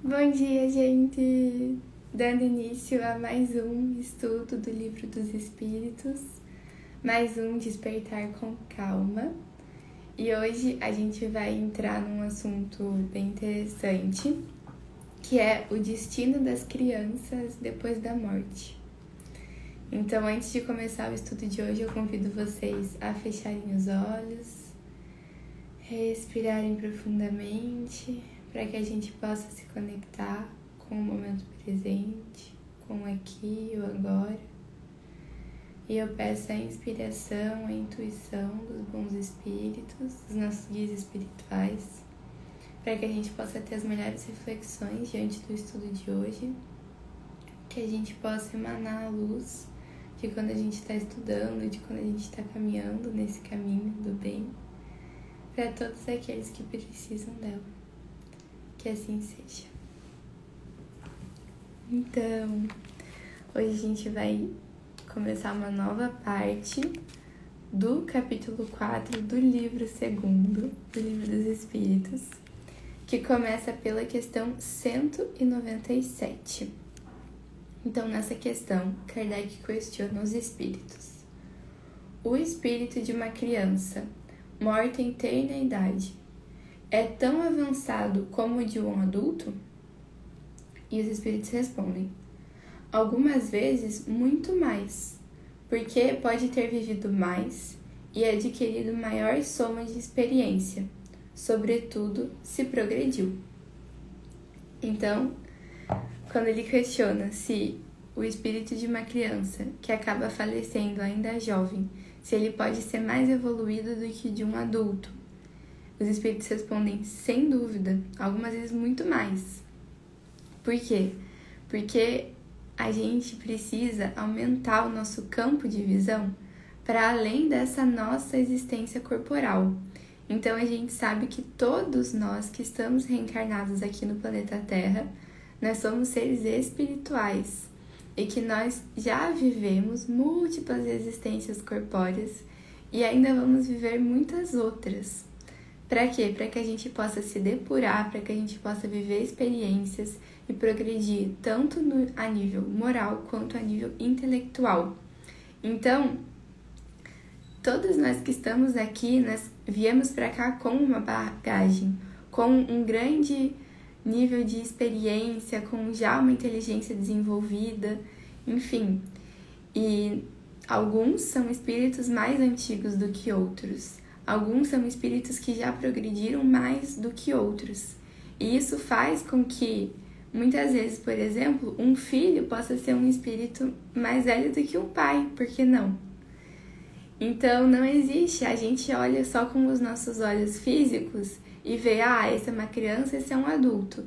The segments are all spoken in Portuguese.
Bom dia, gente! Dando início a mais um estudo do Livro dos Espíritos, mais um Despertar com Calma. E hoje a gente vai entrar num assunto bem interessante, que é o destino das crianças depois da morte. Então, antes de começar o estudo de hoje, eu convido vocês a fecharem os olhos, respirarem profundamente para que a gente possa se conectar com o momento presente, com o aqui e o agora. E eu peço a inspiração, a intuição dos bons espíritos, dos nossos guias espirituais, para que a gente possa ter as melhores reflexões diante do estudo de hoje, que a gente possa emanar a luz de quando a gente está estudando, de quando a gente está caminhando nesse caminho do bem, para todos aqueles que precisam dela. Que assim seja. Então, hoje a gente vai começar uma nova parte do capítulo 4 do livro segundo, do livro dos Espíritos, que começa pela questão 197. Então, nessa questão, Kardec questiona os espíritos. O espírito de uma criança, morta em terna idade, é tão avançado como o de um adulto? E os espíritos respondem: algumas vezes muito mais, porque pode ter vivido mais e adquirido maior soma de experiência, sobretudo se progrediu. Então, quando ele questiona se o espírito de uma criança que acaba falecendo ainda jovem, se ele pode ser mais evoluído do que de um adulto, os espíritos respondem sem dúvida, algumas vezes muito mais. Por quê? Porque a gente precisa aumentar o nosso campo de visão para além dessa nossa existência corporal. Então a gente sabe que todos nós que estamos reencarnados aqui no planeta Terra, nós somos seres espirituais e que nós já vivemos múltiplas existências corpóreas e ainda vamos viver muitas outras. Para quê? Para que a gente possa se depurar, para que a gente possa viver experiências e progredir tanto no, a nível moral quanto a nível intelectual. Então, todos nós que estamos aqui, nós viemos para cá com uma bagagem, com um grande nível de experiência, com já uma inteligência desenvolvida, enfim. E alguns são espíritos mais antigos do que outros. Alguns são espíritos que já progrediram mais do que outros. E isso faz com que, muitas vezes, por exemplo, um filho possa ser um espírito mais velho do que um pai, por que não? Então não existe, a gente olha só com os nossos olhos físicos e vê, ah, esse é uma criança, esse é um adulto.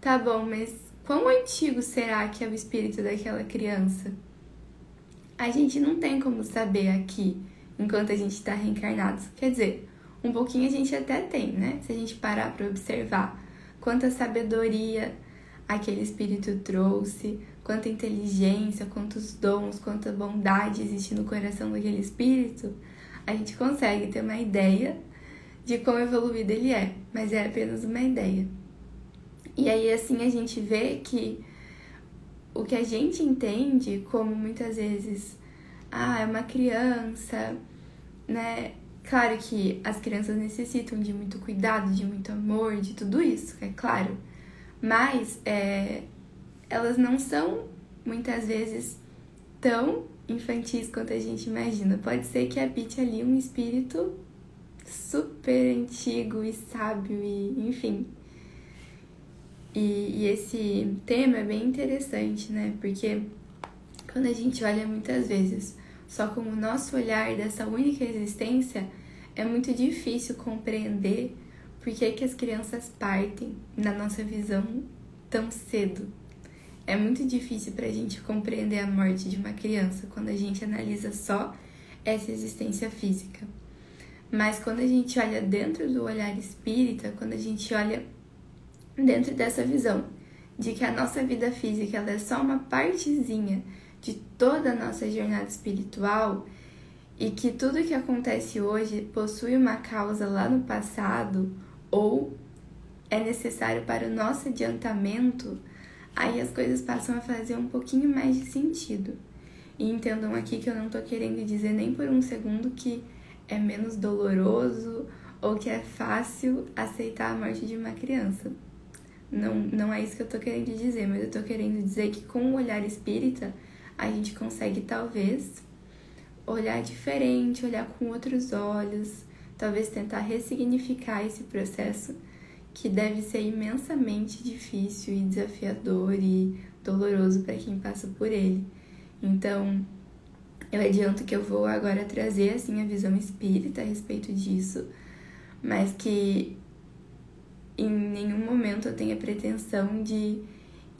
Tá bom, mas quão antigo será que é o espírito daquela criança? A gente não tem como saber aqui enquanto a gente está reencarnado. Quer dizer, um pouquinho a gente até tem, né? Se a gente parar para observar quanta sabedoria aquele espírito trouxe, quanta inteligência, quantos dons, quanta bondade existe no coração daquele espírito, a gente consegue ter uma ideia de quão evoluído ele é, mas é apenas uma ideia. E aí assim a gente vê que o que a gente entende como muitas vezes, ah, é uma criança, né? Claro que as crianças necessitam de muito cuidado, de muito amor, de tudo isso, é claro. Mas é, elas não são muitas vezes tão infantis quanto a gente imagina. Pode ser que habite ali um espírito super antigo e sábio e enfim. E, e esse tema é bem interessante, né? Porque quando a gente olha muitas vezes só com o nosso olhar dessa única existência, é muito difícil compreender por que, que as crianças partem, na nossa visão, tão cedo. É muito difícil para a gente compreender a morte de uma criança quando a gente analisa só essa existência física. Mas quando a gente olha dentro do olhar espírita, quando a gente olha dentro dessa visão de que a nossa vida física ela é só uma partezinha de toda a nossa jornada espiritual e que tudo que acontece hoje possui uma causa lá no passado ou é necessário para o nosso adiantamento, aí as coisas passam a fazer um pouquinho mais de sentido. E entendam aqui que eu não tô querendo dizer nem por um segundo que é menos doloroso ou que é fácil aceitar a morte de uma criança. Não, não é isso que eu tô querendo dizer, mas eu tô querendo dizer que com o olhar espírita a gente consegue talvez olhar diferente, olhar com outros olhos, talvez tentar ressignificar esse processo que deve ser imensamente difícil e desafiador e doloroso para quem passa por ele. Então, eu adianto que eu vou agora trazer assim a visão espírita a respeito disso, mas que em nenhum momento eu tenho a pretensão de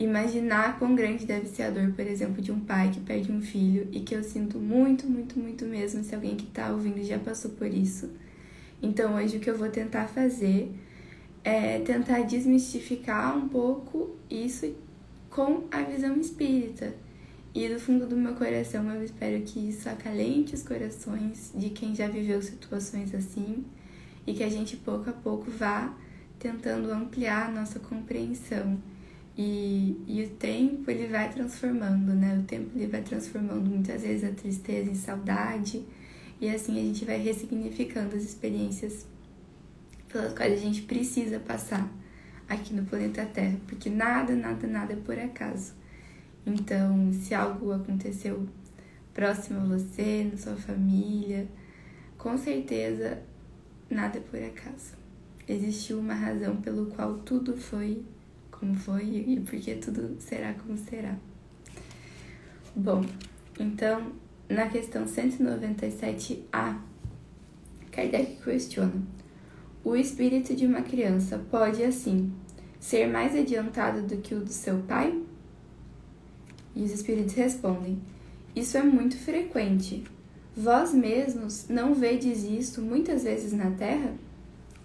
imaginar quão grande deve ser a dor, por exemplo, de um pai que perde um filho e que eu sinto muito, muito, muito mesmo se alguém que está ouvindo já passou por isso. Então, hoje o que eu vou tentar fazer é tentar desmistificar um pouco isso com a visão espírita. E do fundo do meu coração eu espero que isso acalente os corações de quem já viveu situações assim e que a gente pouco a pouco vá tentando ampliar a nossa compreensão. E, e o tempo ele vai transformando, né? O tempo ele vai transformando muitas vezes a tristeza em saudade e assim a gente vai ressignificando as experiências pelas quais a gente precisa passar aqui no planeta Terra, porque nada, nada, nada é por acaso. Então, se algo aconteceu próximo a você, na sua família, com certeza nada é por acaso. Existiu uma razão pelo qual tudo foi como foi e porque tudo será como será. Bom, então, na questão 197A, Kardec questiona: o espírito de uma criança pode, assim, ser mais adiantado do que o do seu pai? E os espíritos respondem: Isso é muito frequente. Vós mesmos não vedes isso muitas vezes na Terra?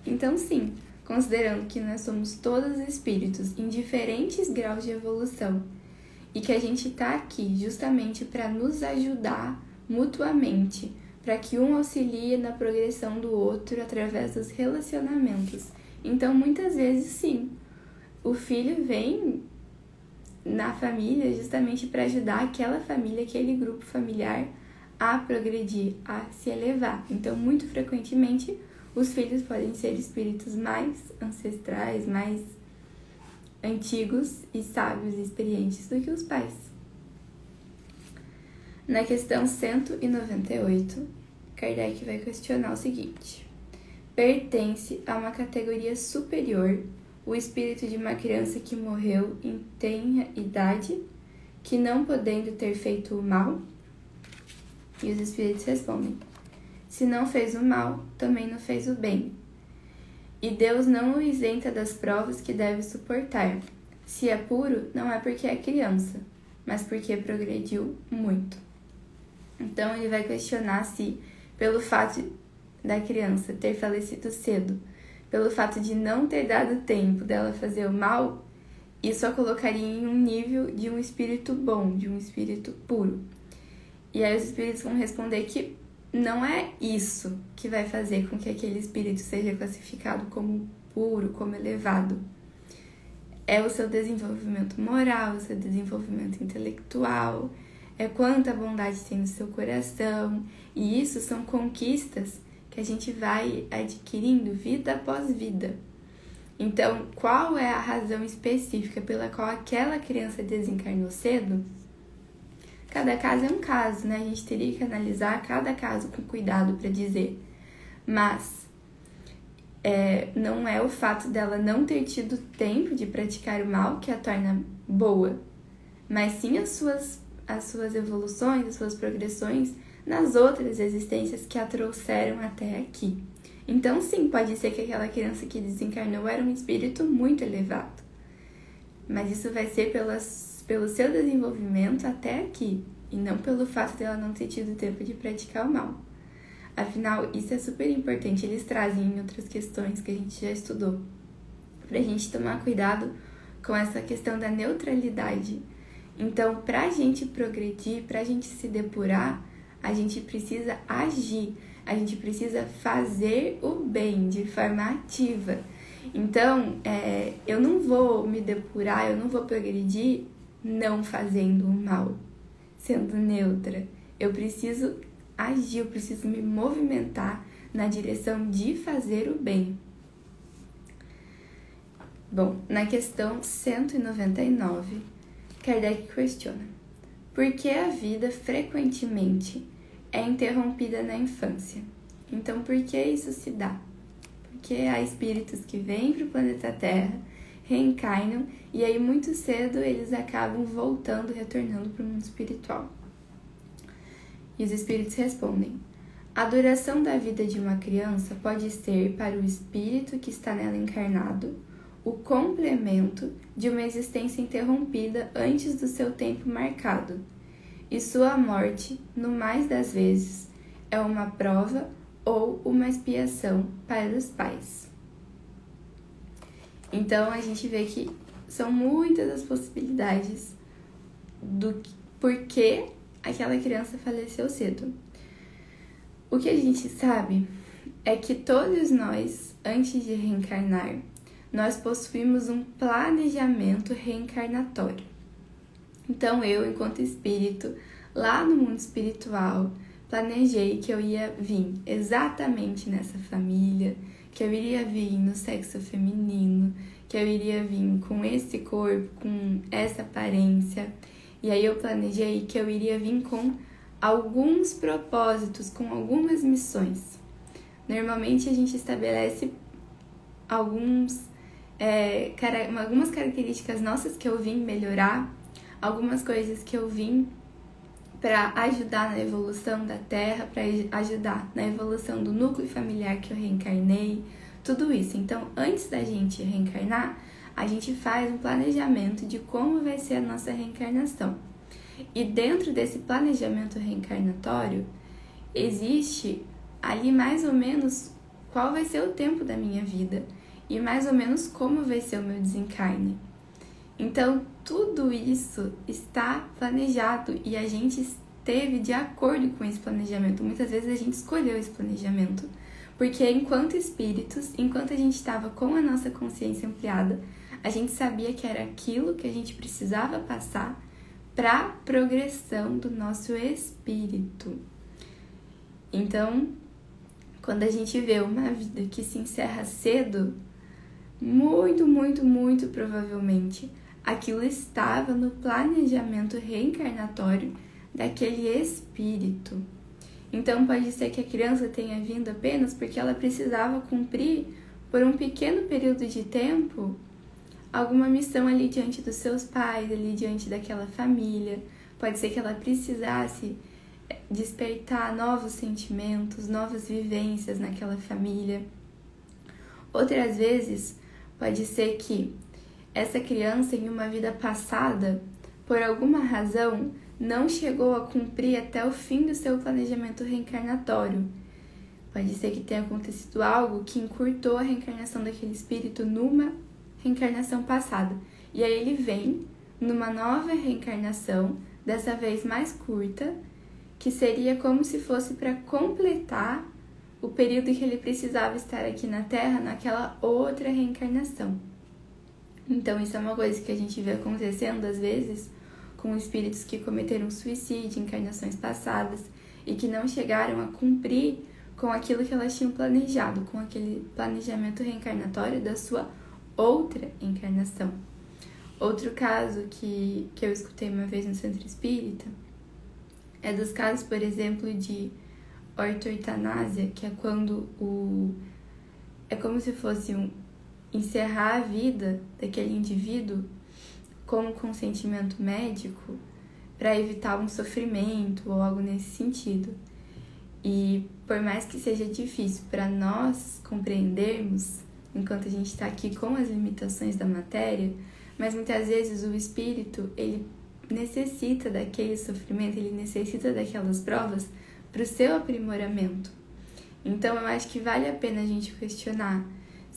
Então, sim, considerando que nós somos todos espíritos em diferentes graus de evolução e que a gente está aqui justamente para nos ajudar mutuamente para que um auxilie na progressão do outro através dos relacionamentos. Então, muitas vezes, sim, o filho vem na família justamente para ajudar aquela família, aquele grupo familiar a progredir, a se elevar. Então, muito frequentemente, os filhos podem ser espíritos mais ancestrais, mais antigos e sábios e experientes do que os pais. Na questão 198, Kardec vai questionar o seguinte: pertence a uma categoria superior o espírito de uma criança que morreu em tenra idade, que não podendo ter feito o mal? E os espíritos respondem: se não fez o mal, também não fez o bem. E Deus não o isenta das provas que deve suportar. Se é puro, não é porque é criança, mas porque progrediu muito. Então ele vai questionar se, pelo fato da criança ter falecido cedo, pelo fato de não ter dado tempo dela fazer o mal, isso a colocaria em um nível de um espírito bom, de um espírito puro. E aí os espíritos vão responder que não é isso que vai fazer com que aquele espírito seja classificado como puro, como elevado. É o seu desenvolvimento moral, o seu desenvolvimento intelectual, é quanta bondade tem no seu coração, e isso são conquistas que a gente vai adquirindo vida após vida. Então, qual é a razão específica pela qual aquela criança desencarnou cedo? Cada caso é um caso, né? A gente teria que analisar cada caso com cuidado para dizer. Mas é, não é o fato dela não ter tido tempo de praticar o mal que a torna boa, mas sim as suas as suas evoluções, as suas progressões nas outras existências que a trouxeram até aqui. Então, sim, pode ser que aquela criança que desencarnou era um espírito muito elevado, mas isso vai ser pelas, pelo seu desenvolvimento até aqui e não pelo fato dela não ter tido tempo de praticar o mal. Afinal, isso é super importante, eles trazem em outras questões que a gente já estudou, para a gente tomar cuidado com essa questão da neutralidade então, para a gente progredir, para a gente se depurar, a gente precisa agir, a gente precisa fazer o bem de forma ativa. Então, é, eu não vou me depurar, eu não vou progredir não fazendo o mal, sendo neutra. Eu preciso agir, eu preciso me movimentar na direção de fazer o bem. Bom, na questão 199, Kardec questiona: por que a vida frequentemente é interrompida na infância? Então, por que isso se dá? Porque há espíritos que vêm para o planeta Terra, reencarnam e aí muito cedo eles acabam voltando, retornando para o mundo espiritual. E os espíritos respondem: a duração da vida de uma criança pode ser para o espírito que está nela encarnado o complemento de uma existência interrompida antes do seu tempo marcado, e sua morte, no mais das vezes, é uma prova ou uma expiação para os pais. Então a gente vê que são muitas as possibilidades do porquê aquela criança faleceu cedo. O que a gente sabe é que todos nós, antes de reencarnar, nós possuímos um planejamento reencarnatório. Então eu, enquanto espírito, lá no mundo espiritual, planejei que eu ia vir exatamente nessa família, que eu iria vir no sexo feminino, que eu iria vir com esse corpo, com essa aparência. E aí eu planejei que eu iria vir com alguns propósitos, com algumas missões. Normalmente a gente estabelece alguns, é, algumas características nossas que eu vim melhorar, algumas coisas que eu vim para ajudar na evolução da Terra, para ajudar na evolução do núcleo familiar que eu reencarnei, tudo isso. Então, antes da gente reencarnar, a gente faz um planejamento de como vai ser a nossa reencarnação. E dentro desse planejamento reencarnatório, existe ali mais ou menos qual vai ser o tempo da minha vida e mais ou menos como vai ser o meu desencarne. Então, tudo isso está planejado e a gente esteve de acordo com esse planejamento. Muitas vezes a gente escolheu esse planejamento, porque enquanto espíritos, enquanto a gente estava com a nossa consciência ampliada, a gente sabia que era aquilo que a gente precisava passar para progressão do nosso espírito. Então, quando a gente vê uma vida que se encerra cedo, muito, muito, muito provavelmente aquilo estava no planejamento reencarnatório daquele espírito. Então pode ser que a criança tenha vindo apenas porque ela precisava cumprir por um pequeno período de tempo alguma missão ali diante dos seus pais, ali diante daquela família. Pode ser que ela precisasse despertar novos sentimentos, novas vivências naquela família. Outras vezes, pode ser que essa criança, em uma vida passada, por alguma razão, não chegou a cumprir até o fim do seu planejamento reencarnatório. Pode ser que tenha acontecido algo que encurtou a reencarnação daquele espírito numa reencarnação passada. E aí ele vem numa nova reencarnação, dessa vez mais curta, que seria como se fosse para completar o período que ele precisava estar aqui na Terra naquela outra reencarnação. Então, isso é uma coisa que a gente vê acontecendo às vezes com espíritos que cometeram suicídio encarnações passadas e que não chegaram a cumprir com aquilo que elas tinham planejado, com aquele planejamento reencarnatório da sua outra encarnação. Outro caso que, que eu escutei uma vez no centro espírita é dos casos, por exemplo, de ortoitanásia, que é quando o. É como se fosse um, encerrar a vida daquele indivíduo com consentimento médico para evitar um sofrimento ou algo nesse sentido. E por mais que seja difícil para nós compreendermos, enquanto a gente está aqui com as limitações da matéria, mas muitas vezes o espírito ele necessita daquele sofrimento, ele necessita daquelas provas para o seu aprimoramento. Então eu acho que vale a pena a gente questionar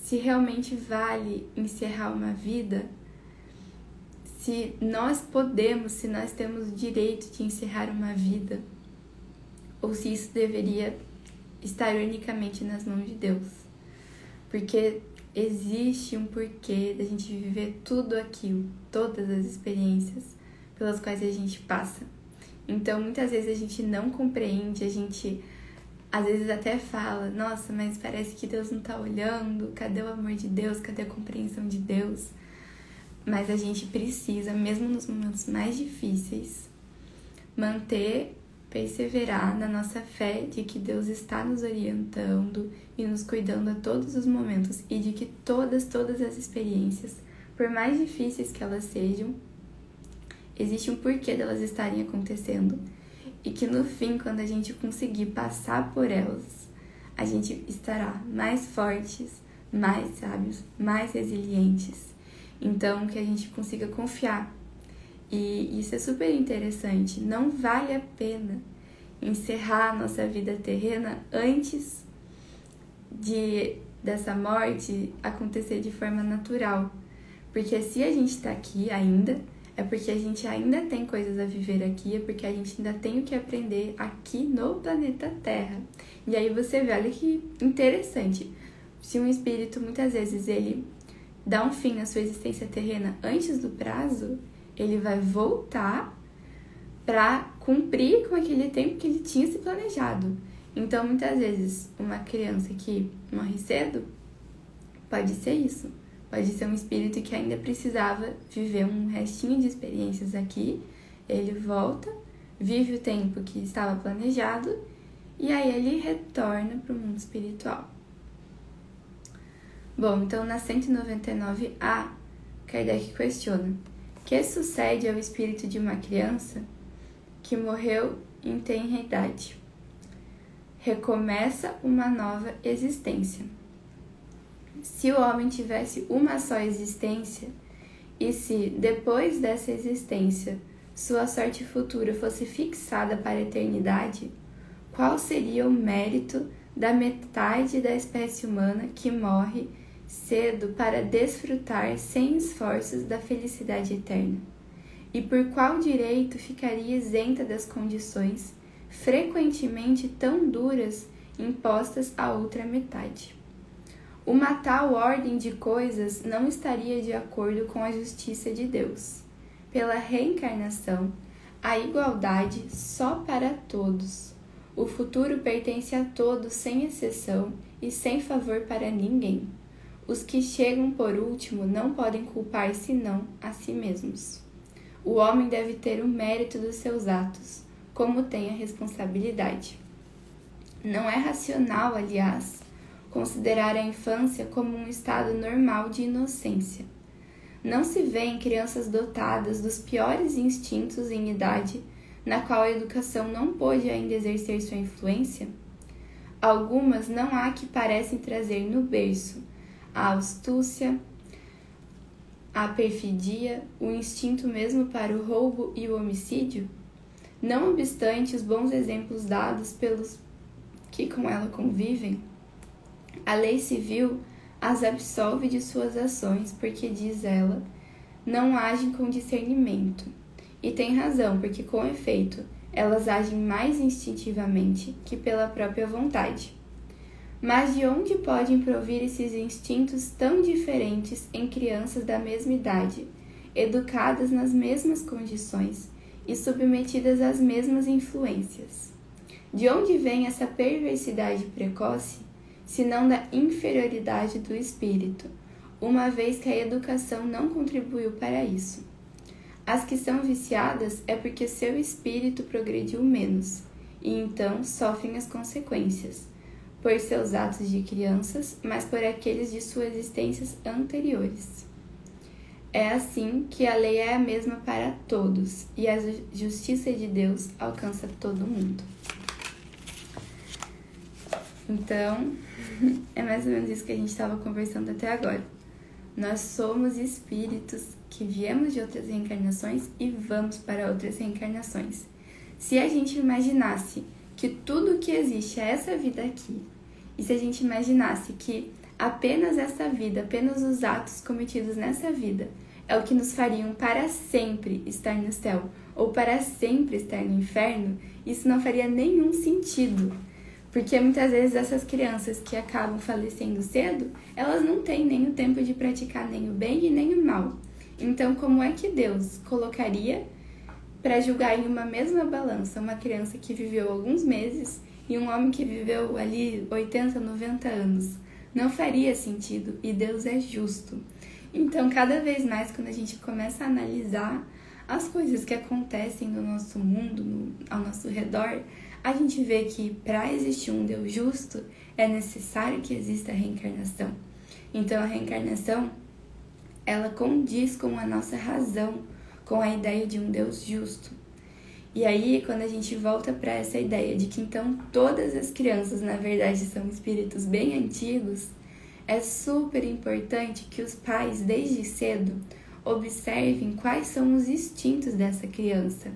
se realmente vale encerrar uma vida, se nós podemos, se nós temos o direito de encerrar uma vida, ou se isso deveria estar unicamente nas mãos de Deus. Porque existe um porquê da gente viver tudo aquilo, todas as experiências pelas quais a gente passa. Então, muitas vezes a gente não compreende, a gente às vezes até fala: "Nossa, mas parece que Deus não tá olhando. Cadê o amor de Deus? Cadê a compreensão de Deus?" Mas a gente precisa, mesmo nos momentos mais difíceis, manter perseverar na nossa fé de que Deus está nos orientando e nos cuidando a todos os momentos e de que todas, todas as experiências, por mais difíceis que elas sejam, existe um porquê delas estarem acontecendo e que no fim, quando a gente conseguir passar por elas, a gente estará mais fortes, mais sábios, mais resilientes. Então, que a gente consiga confiar e isso é super interessante. Não vale a pena encerrar a nossa vida terrena antes de dessa morte acontecer de forma natural. Porque se a gente está aqui ainda, é porque a gente ainda tem coisas a viver aqui, é porque a gente ainda tem o que aprender aqui no planeta Terra. E aí você vê, olha que interessante. Se um espírito muitas vezes ele dá um fim na sua existência terrena antes do prazo, ele vai voltar para cumprir com aquele tempo que ele tinha se planejado. Então, muitas vezes, uma criança que morre cedo pode ser isso. Pode ser um espírito que ainda precisava viver um restinho de experiências aqui. Ele volta, vive o tempo que estava planejado e aí ele retorna para o mundo espiritual. Bom, então na 199A, Kardec questiona: que sucede ao espírito de uma criança que morreu em tenra idade. Recomeça uma nova existência. Se o homem tivesse uma só existência, e se, depois dessa existência, sua sorte futura fosse fixada para a eternidade, qual seria o mérito da metade da espécie humana que morre cedo para desfrutar sem esforços da felicidade eterna? E por qual direito ficaria isenta das condições, frequentemente tão duras, impostas à outra metade? Uma tal ordem de coisas não estaria de acordo com a justiça de Deus. Pela reencarnação, a igualdade só para todos. O futuro pertence a todos sem exceção e sem favor para ninguém. Os que chegam por último não podem culpar senão a si mesmos. O homem deve ter o mérito dos seus atos, como tem a responsabilidade. Não é racional, aliás, considerar a infância como um estado normal de inocência. Não se vê em crianças dotadas dos piores instintos em idade na qual a educação não pôde ainda exercer sua influência? Algumas não há que parecem trazer no berço a astúcia, a perfidia, o instinto mesmo para o roubo e o homicídio? Não obstante os bons exemplos dados pelos que com ela convivem, a lei civil as absolve de suas ações, porque, diz ela, não agem com discernimento. E tem razão, porque, com efeito, elas agem mais instintivamente que pela própria vontade. Mas de onde podem provir esses instintos tão diferentes em crianças da mesma idade, educadas nas mesmas condições e submetidas às mesmas influências? De onde vem essa perversidade precoce, senão da inferioridade do espírito, uma vez que a educação não contribuiu para isso? As que são viciadas é porque seu espírito progrediu menos, e então sofrem as consequências por seus atos de crianças, mas por aqueles de suas existências anteriores. É assim que a lei é a mesma para todos e a justiça de Deus alcança todo mundo. Então, é mais ou menos isso que a gente estava conversando até agora. Nós somos espíritos que viemos de outras reencarnações e vamos para outras reencarnações. Se a gente imaginasse que tudo que existe é essa vida aqui, e se a gente imaginasse que apenas essa vida, apenas os atos cometidos nessa vida, é o que nos fariam para sempre estar no céu ou para sempre estar no inferno, isso não faria nenhum sentido. Porque muitas vezes essas crianças que acabam falecendo cedo, elas não têm nem o tempo de praticar nem o bem e nem o mal. Então, como é que Deus colocaria para julgar em uma mesma balança uma criança que viveu alguns meses e um homem que viveu ali 80, 90 anos? Não faria sentido e Deus é justo. Então, cada vez mais, quando a gente começa a analisar as coisas que acontecem no nosso mundo, no, ao nosso redor, a gente vê que para existir um Deus justo é necessário que exista a reencarnação. Então a reencarnação ela condiz com a nossa razão, com a ideia de um Deus justo. E aí, quando a gente volta para essa ideia de que então todas as crianças, na verdade, são espíritos bem antigos, é super importante que os pais, desde cedo, observem quais são os instintos dessa criança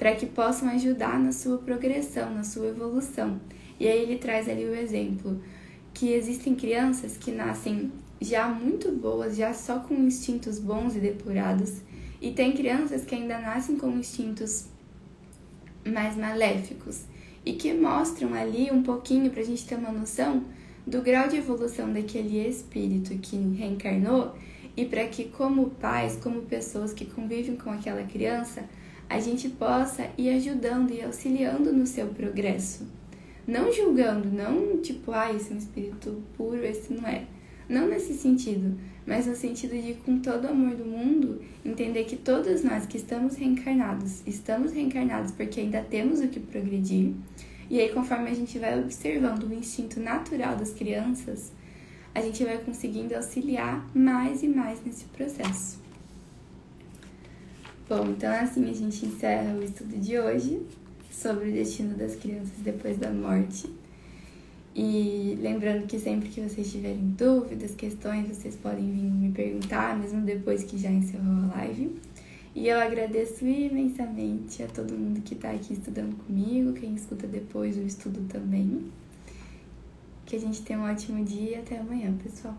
para que possam ajudar na sua progressão, na sua evolução. E aí ele traz ali o exemplo que existem crianças que nascem já muito boas, já só com instintos bons e depurados, e tem crianças que ainda nascem com instintos mais maléficos e que mostram ali um pouquinho para a gente ter uma noção do grau de evolução daquele espírito que reencarnou e para que, como pais, como pessoas que convivem com aquela criança, a gente possa ir ajudando e auxiliando no seu progresso. Não julgando, não tipo, ah, esse é um espírito puro, esse não é. Não nesse sentido, mas no sentido de, com todo o amor do mundo, entender que todos nós que estamos reencarnados, estamos reencarnados porque ainda temos o que progredir. E aí, conforme a gente vai observando o instinto natural das crianças, a gente vai conseguindo auxiliar mais e mais nesse processo. Bom, então assim a gente encerra o estudo de hoje sobre o destino das crianças depois da morte. E lembrando que sempre que vocês tiverem dúvidas, questões, vocês podem vir me perguntar, mesmo depois que já encerrou a live. E eu agradeço imensamente a todo mundo que está aqui estudando comigo, quem escuta depois o estudo também. Que a gente tenha um ótimo dia e até amanhã, pessoal.